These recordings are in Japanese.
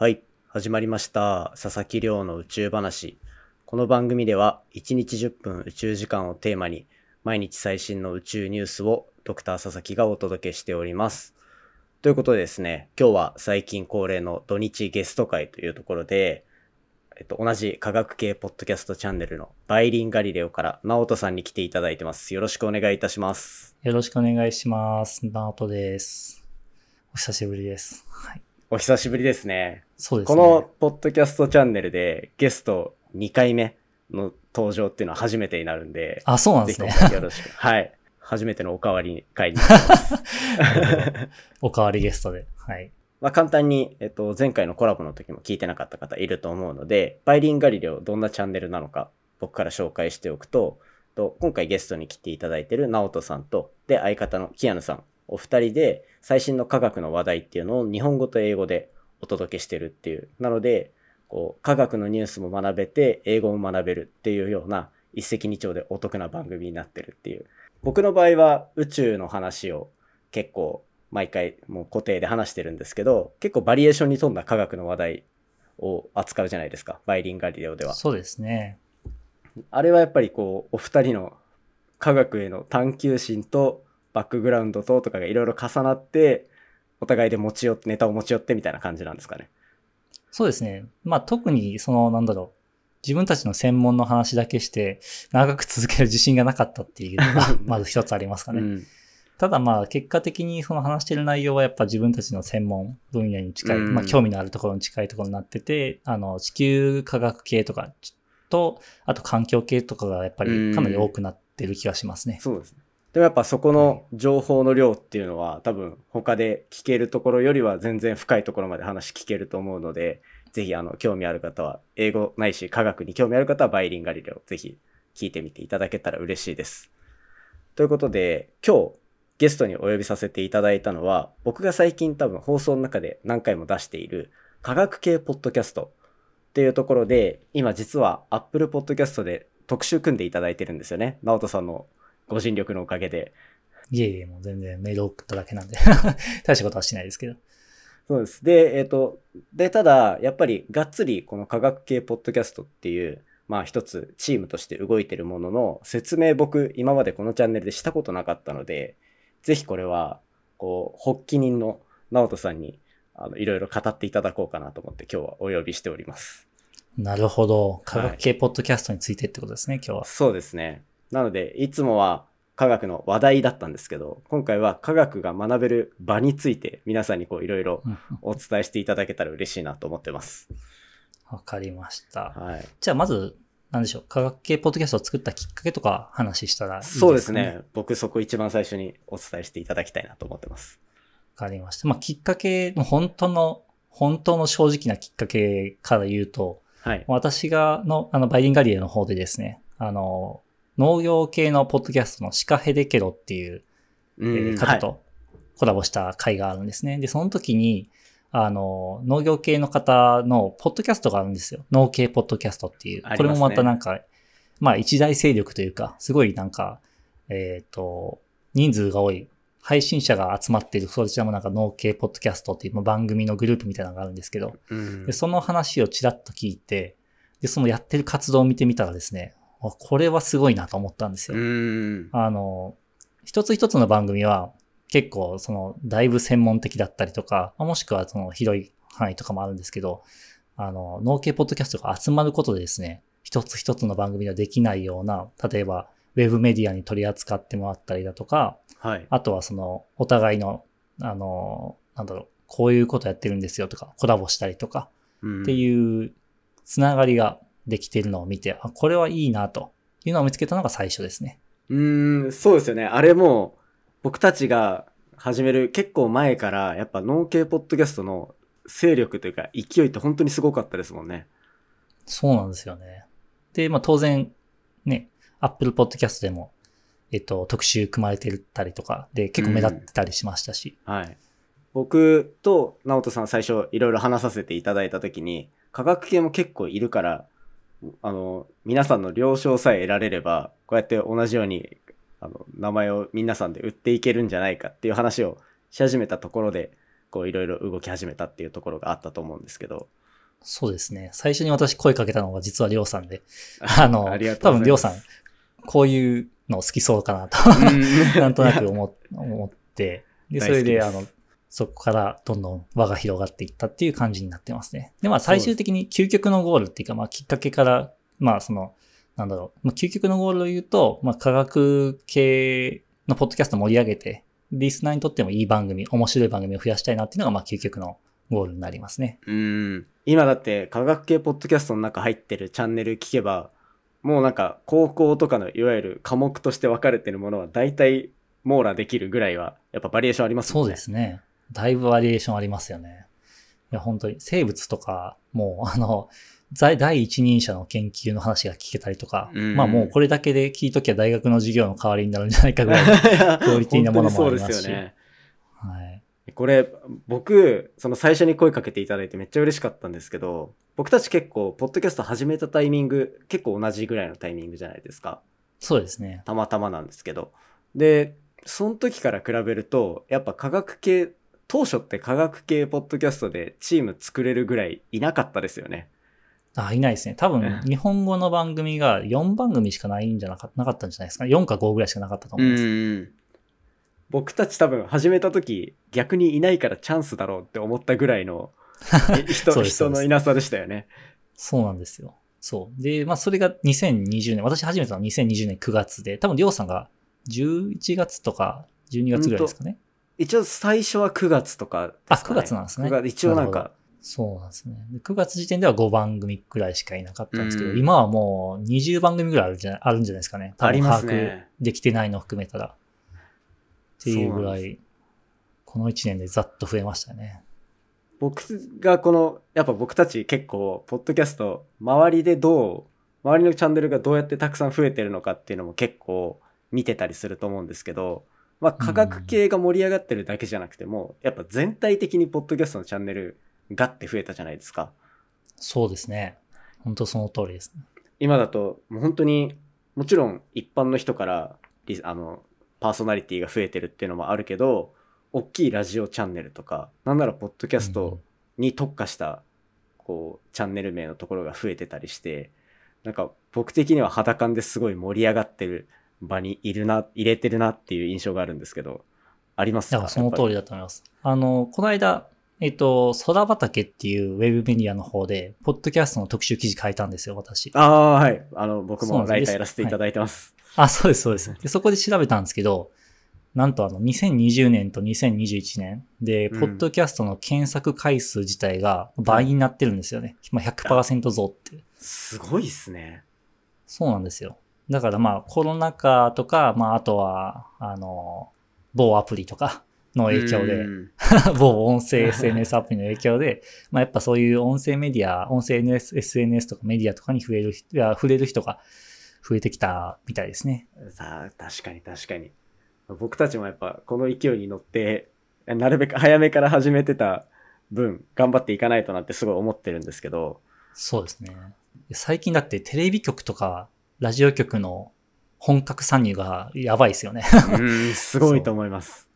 はい、始まりました。佐々木亮の宇宙話。この番組では、1日10分宇宙時間をテーマに、毎日最新の宇宙ニュースをドクター佐々木がお届けしております。ということでですね、今日は最近恒例の土日ゲスト会というところで、えっと、同じ科学系ポッドキャストチャンネルのバイリンガリレオから直人さんに来ていただいてます。よろしくお願いいたします。よろしくお願いします。ナートです。お久しぶりです。はい。お久しぶりですね。そうですね。このポッドキャストチャンネルでゲスト2回目の登場っていうのは初めてになるんで、あ、そうなんですねよろしく。はい。初めてのおかわり会になります。おかわりゲストで。はい。まあ簡単に、えっと、前回のコラボの時も聞いてなかった方いると思うので、バイリンガリレオどんなチャンネルなのか僕から紹介しておくと、と今回ゲストに来ていただいている直人さんと、で、相方のキアヌさん、お二人で最新の科学の話題っていうのを日本語と英語でお届けしてるっていう。なので、こう、科学のニュースも学べて、英語も学べるっていうような、一石二鳥でお得な番組になってるっていう。僕の場合は宇宙の話を結構毎回もう固定で話してるんですけど、結構バリエーションに富んだ科学の話題を扱うじゃないですか。バイリンガリレオでは。そうですね。あれはやっぱりこう、お二人の科学への探求心とバックグラウンドととかがいろいろ重なって、お互いで持ち寄って、ネタを持ち寄ってみたいな感じなんですかね。そうですね。まあ特にその、なんだろう。自分たちの専門の話だけして、長く続ける自信がなかったっていうのが、まず一つありますかね。うん。ただまあ結果的にその話してる内容はやっぱ自分たちの専門分野に近い、うんまあ興味のあるところに近いところになってて、あの地球科学系とかと、あと環境系とかがやっぱりかなり多くなってる気がしますね。そうですね。でもやっぱそこの情報の量っていうのは多分他で聞けるところよりは全然深いところまで話聞けると思うので、ぜひあの興味ある方は、英語ないし科学に興味ある方はバイリンガリレオぜひ聞いてみていただけたら嬉しいです。ということで、今日ゲストにお呼びさせていただいたのは、僕が最近多分放送の中で何回も出している科学系ポッドキャストっていうところで、今実は Apple Podcast で特集組んでいただいてるんですよね。直人さんのご尽力のおかげで。いえいえ、もう全然メール送っただけなんで、大したことはしないですけど。そうです。で、えっ、と、で、ただ、やっぱりがっつりこの科学系ポッドキャストっていう、まあ一つチームとして動いてるものの説明僕今までこのチャンネルでしたことなかったので、ぜひこれは、こう、発起人の直人さんに、あの、いろいろ語っていただこうかなと思って今日はお呼びしております。なるほど。科学系ポッドキャストについてってことですね、今日は。そうですね。なので、いつもは科学の話題だったんですけど、今回は科学が学べる場について皆さんにこういろいろうんお伝えしていただけたら嬉しいなと思ってます。わかりました。はい。じゃあまず、なんでしょう。科学系ポッドキャストを作ったきっかけとか話したらいいですか、そうですね。僕そこ一番最初にお伝えしていただきたいなと思ってます。わかりました。まあ、きっかけ、もう本当の、本当の正直なきっかけから言うと、はい。私がの、あの、バイリンガリエの方でですね、あの、農業系のポッドキャストのシカヘデケロっていう、えうんー方とコラボした回があるんですね。で、その時に、あの、農業系の方のポッドキャストがあるんですよ。農系ポッドキャストっていう。ねこれもまたなんか、まあ一大勢力というか、すごいなんか、えっ、と、人数が多い、配信者が集まっている、そちらもなんか農系ポッドキャストっていうまあ番組のグループみたいなのがあるんですけど、うんでその話をちらっと聞いて、で、そのやってる活動を見てみたらですね、あこれはすごいなと思ったんですうよ。ん。あの、一つ一つの番組は結構そのだいぶ専門的だったりとか、まあもしくはその広い範囲とかもあるんですけど、あの、農系ポッドキャストが集まることでですね、一つ一つの番組ではできないような、例えばウェブメディアに取り扱ってもらったりだとか、はい。あとはそのお互いの、あの、なんだろう、こういうことやってるんですよとか、コラボしたりとか、っっていうつながりができているのを見て、あ、これはいいなというのを見つけたのが最初ですね。うーん、そうですよね。あれも、僕たちが始める結構前から、やっぱ農系ポッドキャストの勢力というか勢いって本当にすごかったですもんね。そうなんですよね。で、まあ当然、ね、Apple Podcast でも、えっと、特集組まれてたりとかで結構目立ってたりしましたし、はい。僕と直人さん最初いろいろ話させていただいたときに、科学系も結構いるから、あの、皆さんの了承さえ得られれば、こうやって同じように、あの、名前を皆さんで売っていけるんじゃないかっていう話をし始めたところで、こういろいろ動き始めたっていうところがあったと思うんですけど。そうですね。最初に私声かけたのが実はりょうさんで。あの、あ多分りょうさん、こういうの好きそうかなと、なんとなく思思って、で、大それで、あの、そこからどんどん輪が広がっていったっていう感じになってますね。で、まあ最終的に究極のゴールっていうか、まあきっかけから、まあその、なんだろう、まあ、究極のゴールを言うと、まあ科学系のポッドキャストを盛り上げて、リスナーにとってもいい番組、面白い番組を増やしたいなっていうのが、まあ究極のゴールになりますね。うん。今だって科学系ポッドキャストの中入ってるチャンネル聞けば、もうなんか高校とかのいわゆる科目として分かれてるものは大体網羅できるぐらいはやっぱバリエーションありますもんね。そうですね。だいぶバリエーションありますよね。いや、本当に生物とか、もう、あの、在第一人者の研究の話が聞けたりとか、うんまあもうこれだけで聞いときゃ大学の授業の代わりになるんじゃないかぐらい。クオリティなものもありますし本当にそうですよね。はい。これ、僕、その最初に声かけていただいてめっちゃ嬉しかったんですけど、僕たち結構、ポッドキャスト始めたタイミング、結構同じぐらいのタイミングじゃないですか。そうですね。たまたまなんですけど。で、その時から比べると、やっぱ科学系、当初って科学系ポッドキャストでチーム作れるぐらいいなかったですよね。あ、いないですね。多分、日本語の番組が4番組しかないんじゃなかなかったんじゃないですかね。4か5ぐらいしかなかったと思います。ん。僕たち多分始めた時、逆にいないからチャンスだろうって思ったぐらいのえ 人人のいなさでしたよね。そうなんですよ。そう。で、まあそれが2020年、私始めたのは2020年9月で、多分りょうさんが11月とか12月ぐらいですかね。一応最初は9月とかですか、ね。あ9月なんですね9月一応なんか、そうなんですね。で9月時点では5番組くらいしかいなかったんですけど、うん今はもう20番組ぐらいあるんじゃあるんじゃないですかね。あります把握ね。できてないのを含めたら。っていうぐらい、この1年でざっと増えましたね。僕がこの、やっぱ僕たち結構、ポッドキャスト、周りでどう、周りのチャンネルがどうやってたくさん増えてるのかっていうのも結構見てたりすると思うんですけど、まあ科学系が盛り上がってるだけじゃなくても、やっぱ全体的にポッドキャストのチャンネルガッて増えたじゃないですか。そうですね。本当その通りですね。今だと、もう本当に、もちろん一般の人からリ、あの、パーソナリティが増えてるっていうのもあるけど、大きいラジオチャンネルとか、なんならポッドキャストに特化した、こう、チャンネル名のところが増えてたりして、なんか僕的には肌感ですごい盛り上がってる場にいるな、入れてるなっていう印象があるんですけど、ありますか？だからその通りだと思います。あの、この間、えっと、空畑っていうウェブメディアの方で、ポッドキャストの特集記事書いたんですよ、私。ああ、はい。あの、僕もライターやらせていただいてます。あ、そうです、そうです。で、そこで調べたんですけど、なんとあの、2020年と2021年で、うんポッドキャストの検索回数自体が倍になってるんですよね。まあ、100%増って。すごいっすね。そうなんですよ。だからまあ、コロナ禍とか、まあ、あとは、あの、某アプリとか の影響で、うん 某音声 SNS アプリの影響で、まあやっぱそういう音声メディア、音声 NS SNS とかメディアとかに増える人、いや触れる人が増えてきたみたいですね。さあ、確かに確かに。僕たちもやっぱこの勢いに乗って、なるべく早めから始めてた分、頑張っていかないとなってすごい思ってるんですけど、そうですね。最近だってテレビ局とかラジオ局の本格参入がやばいですよね。うん、すごいと思います。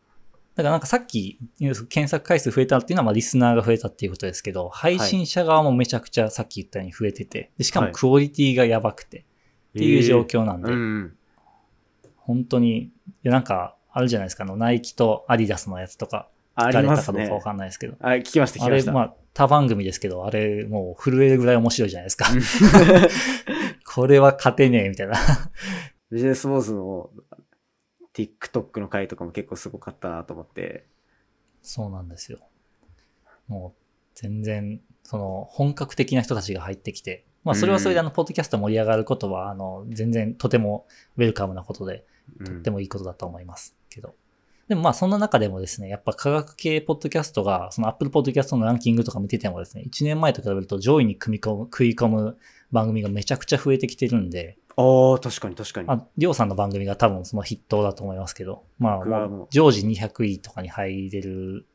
だからなんかさっき検索回数増えたっていうのはまあリスナーが増えたっていうことですけど、配信者側もめちゃくちゃさっき言ったように増えてて、でしかもクオリティがやばくてっていう状況なんで、うん。本当に、いやなんか、あるじゃないですか、あの、ナイキとアディダスのやつとか、ありますねれたかどうかわ。かんないですけど、あ、聞きました、聞あれ、きました。まあ、他番組ですけど、あれ、もう震えるぐらい面白いじゃないですか。これは勝てねえ、みたいな。ビジネスウォーズの TikTok の回とかも結構すごかったなと思って。そうなんですよ。もう、全然、その、本格的な人たちが入ってきて、まあ、それはそれであの、ポッドキャスト盛り上がることは、あの、全然とてもウェルカムなことで、うんとってもいいことだと思いますけど。でもまあそんな中でもですね、やっぱ科学系ポッドキャストが、その Apple Podcast のランキングとか見ててもですね、1年前と比べると上位に組み込む、食い込む番組がめちゃくちゃ増えてきてるんで、ああ、確かに確かに。あ、りょうさんの番組が多分その筆頭だと思いますけど、まあ常時200位とかに入れる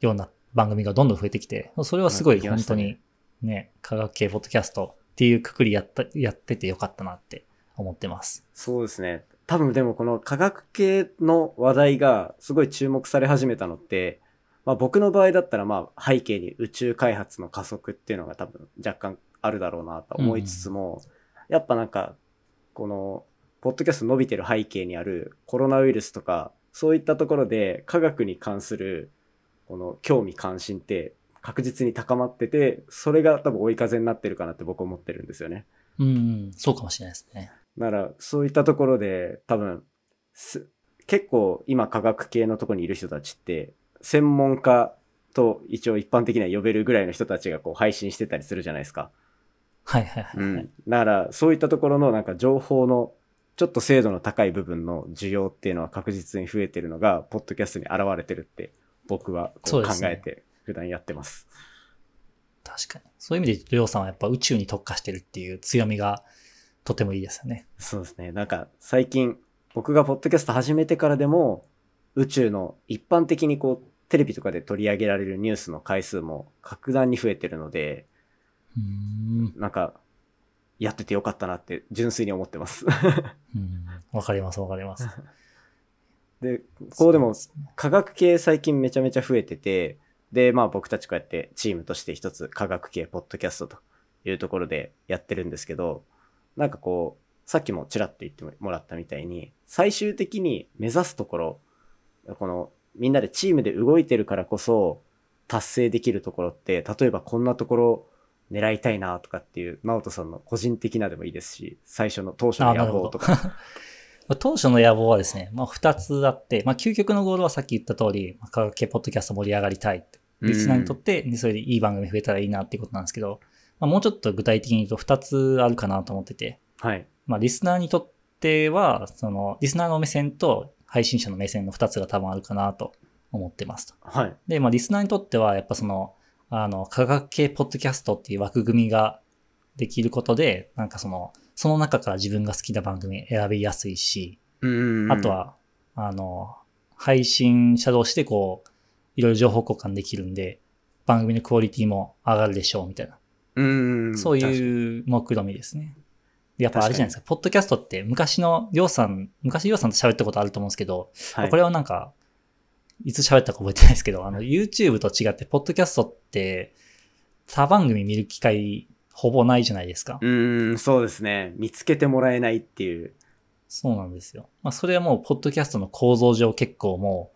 ような番組がどんどん増えてきて、それはすごい本当にね、科学系ポッドキャストっていうくくりやった、やっててよかったなって思ってます。そうですね。多分でもこの科学系の話題がすごい注目され始めたのって、まあ僕の場合だったらまあ背景に宇宙開発の加速っていうのが多分若干あるだろうなと思いつつも、やっぱなんか、この、ポッドキャスト伸びてる背景にあるコロナウイルスとか、そういったところで科学に関するこの興味関心って確実に高まってて、それが多分追い風になってるかなって僕思ってるんですよね。うん、うん、そうかもしれないですね。だから、そういったところで多分、す結構今科学系のところにいる人たちって、専門家と一応一般的には呼べるぐらいの人たちがこう配信してたりするじゃないですか。はいはいはい、はいうん。だから、そういったところのなんか情報のちょっと精度の高い部分の需要っていうのは確実に増えてるのが、ポッドキャストに現れてるって僕はこそう考えて普段やってます。確かに。そういう意味で、りょうさんはやっぱ宇宙に特化してるっていう強みがとてもいいですよね。そうですね。なんか最近僕がポッドキャスト始めてからでも宇宙の一般的にこうテレビとかで取り上げられるニュースの回数も格段に増えてるので、うーん。なんかやっててよかったなって純粋に思ってます。うんわかりますわかります。で、こうでも科学系最近めちゃめちゃ増えてて、で、まあ僕たちこうやってチームとして一つ科学系ポッドキャストというところでやってるんですけど、なんかこう、さっきもちらっと言ってもらったみたいに、最終的に目指すところ、このみんなでチームで動いてるからこそ達成できるところって、例えばこんなところ狙いたいなとかっていう、直人さんの個人的なでもいいですし、最初の当初の野望とか。まあ当初の野望はですね、まあ、二つあって、まあ、究極のゴールはさっき言った通り、まあ科学系ポッドキャスト盛り上がりたいって。リスナーにとって、でそれでいい番組増えたらいいなっていうことなんですけど、まあ、もうちょっと具体的に言うと二つあるかなと思ってて、はい。まあ、リスナーにとっては、その、リスナーの目線と配信者の目線の二つが多分あるかなと思ってますと。はい。で、まあ、リスナーにとっては、やっぱその、あの、科学系ポッドキャストっていう枠組みができることで、なんかその、その中から自分が好きな番組選びやすいし、うんあと、は、あの、配信者同士でこう、いろいろ情報交換できるんで、番組のクオリティも上がるでしょう、みたいな。うん。そうう。いう目論みですね。でやっぱあれじゃないですか、ポッドキャストって昔のりょうさん、昔りょうさんと喋ったことあると思うんですけど、はい、これはなんか、いつ喋ったか覚えてないですけど、あの、YouTube と違って、ポッドキャストって、他番組見る機会、ほぼないじゃないですか。うーん、そうですね。見つけてもらえないっていう。そうなんですよ。まあ、それはもう、ポッドキャストの構造上結構も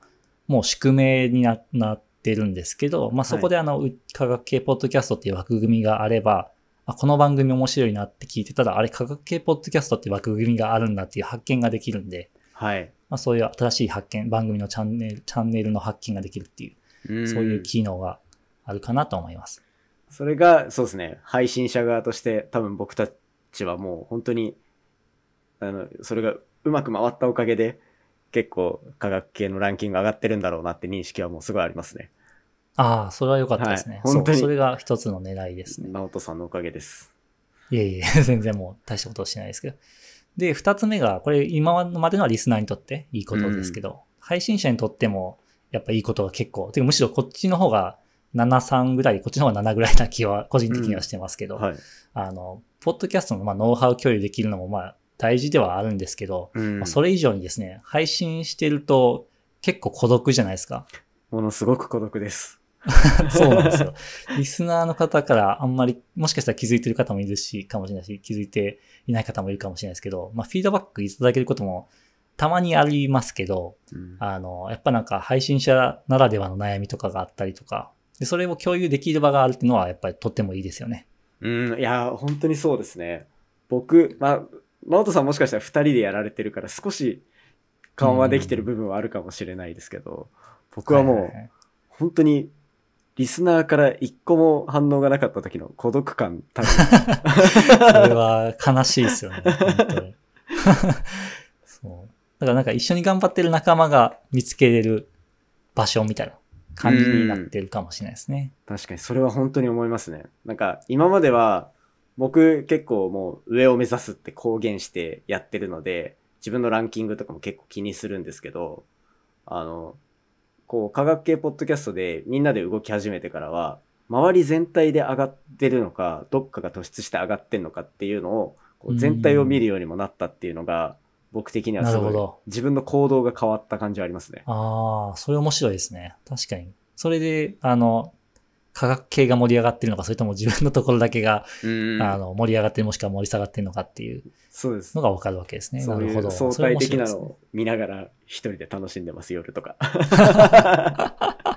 う、もう宿命にななってるんですけど、まあ、そこであの、う科学系ポッドキャストっていう枠組みがあれば、あこの番組面白いなって聞いてたら、あれ科学系ポッドキャストっていう枠組みがあるんだっていう発見ができるんで、はい。まあ、そういう新しい発見、番組のチャンネル、チャンネルの発見ができるっていう、うんそういう機能があるかなと思います。それが、そうですね。配信者側として多分僕たちはもう本当に、あの、それがうまく回ったおかげで、結構科学系のランキング上がってるんだろうなって認識はもうすごいありますね。ああ、それは良かったですね。はい本当にそれが一つの狙いですね。直人さんのおかげです。いえいえ、全然もう大したことをしてないですけど。で、二つ目が、これ今までのはリスナーにとっていいことですけど、配信者にとってもやっぱいいことが結構、てかむしろこっちの方が7、3ぐらい、こっちの方が7ぐらいな気は個人的にはしてますけど、はい。あの、ポッドキャストのまあノウハウ共有できるのもまあ大事ではあるんですけど、うんまあ。それ以上にですね、配信してると結構孤独じゃないですか。ものすごく孤独です。そうなんですよ。リスナーの方からあんまり、もしかしたら気づいてる方もいるし、かもしれないし、気づいていない方もいるかもしれないですけど、まあ、フィードバックいただけることもたまにありますけど、うんあの、やっぱなんか配信者ならではの悩みとかがあったりとか、でそれを共有できる場があるっていうのはやっぱりとってもいいですよね。うん、いや、本当にそうですね。僕、まあ、直人さんもしかしたら二人でやられてるから少し緩和できてる部分はあるかもしれないですけど、僕はもう本当にリスナーから一個も反応がなかった時の孤独感、多分。それは悲しいですよね。本当に そう。だからなんか一緒に頑張ってる仲間が見つけれる場所みたいな感じになってるかもしれないですね。確かにそれは本当に思いますね。なんか今までは僕結構もう上を目指すって公言してやってるので、自分のランキングとかも結構気にするんですけど、あの、こう科学系ポッドキャストでみんなで動き始めてからは、周り全体で上がってるのか、どっかが突出して上がってんのかっていうのを、こう全体を見るようにもなったっていうのが、僕的にはすごい自分の行動が変わった感じはありますね。ああ、それ面白いですね。確かに。それで、あの、科学系が盛り上がってるのか、それとも自分のところだけが、うんあの、盛り上がってる、もしくは盛り下がってるのかっていうの。がわかるわけですね。なるほど。う相対的なのを見ながら一人で楽しんでます、夜とか。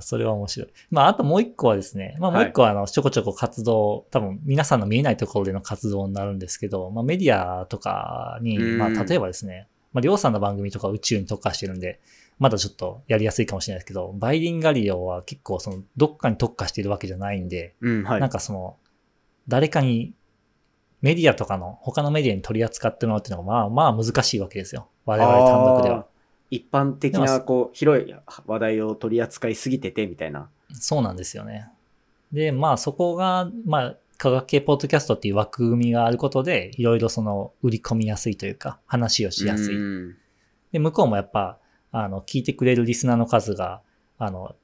それは面白い。まあ、あともう一個はですね、まあもう一個はあの、ちょこちょこ活動、多分皆さんの見えないところでの活動になるんですけど、まあメディアとかに、うんまあ例えばですね、まありょうさんの番組とか宇宙に特化してるんで、まだちょっとやりやすいかもしれないですけど、バイリンガリオは結構その、どっかに特化しているわけじゃないんで、うん、はい。なんかその、誰かに、メディアとかの、他のメディアに取り扱ってもらうっていうのが、まあまあ難しいわけですよ。我々単独では。一般的でな、もこう、広い話題を取り扱いすぎてて、みたいな。そうなんですよね。で、まあそこが、まあ科学系ポッドキャストっていう枠組みがあることで、いろいろその売り込みやすいというか、話をしやすい。うんで、向こうもやっぱ、あの、聞いてくれるリスナーの数が、あの、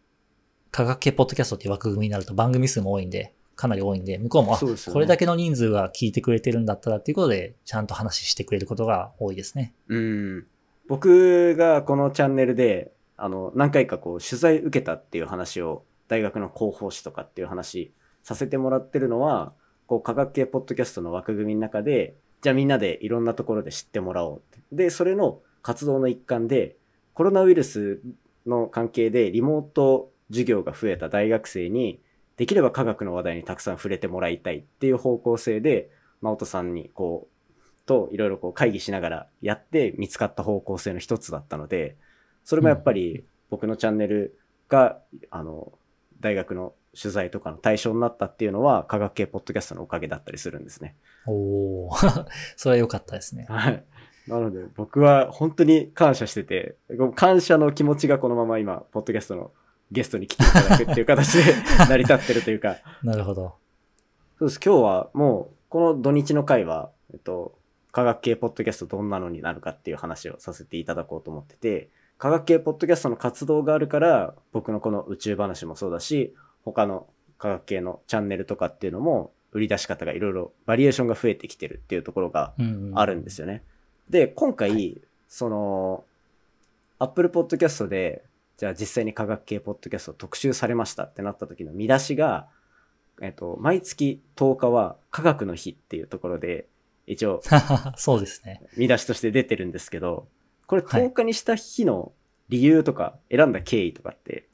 科学系ポッドキャストっていう枠組みになると番組数も多いんで、かなり多いんで、向こうも、ねこれだけの人数が聞いてくれてるんだったらっていうことで、ちゃんと話してくれることが多いですね。うん。僕がこのチャンネルで、あの、何回かこう、取材受けたっていう話を、大学の広報誌とかっていう話させてもらってるのは、こう、科学系ポッドキャストの枠組みの中で、じゃあみんなでいろんなところで知ってもらおうって。で、それの活動の一環で、コロナウイルスの関係でリモート授業が増えた大学生に、できれば科学の話題にたくさん触れてもらいたいっていう方向性で、直人さんにこう、といろいろこう会議しながらやって見つかった方向性の一つだったので、それもやっぱり僕のチャンネルが、あの、大学の取材とかの対象になったっていうのは科学系ポッドキャストのおかげだったりするんですね。おー それは良かったですね。はい。なので僕は本当に感謝してて、感謝の気持ちがこのまま今、ポッドキャストのゲストに来ていただくっていう形で 成り立ってるというか、なるほど。そうです。今日はもう、この土日の回は、えっと、科学系ポッドキャストどんなのになるかっていう話をさせていただこうと思ってて、科学系ポッドキャストの活動があるから、僕のこの宇宙話もそうだし、他の科学系のチャンネルとかっていうのも、売り出し方がいろいろバリエーションが増えてきてるっていうところがうんうんあるんですよね。で、今回、その、Apple Podcast で、じゃあ実際に科学系ポッドキャスト特集されましたってなった時の見出しが、えっと、毎月10日は科学の日っていうところで、一応 そうですね。見出しとして出てるんですけど、これはい10日にした日の理由とか選んだ経緯とかって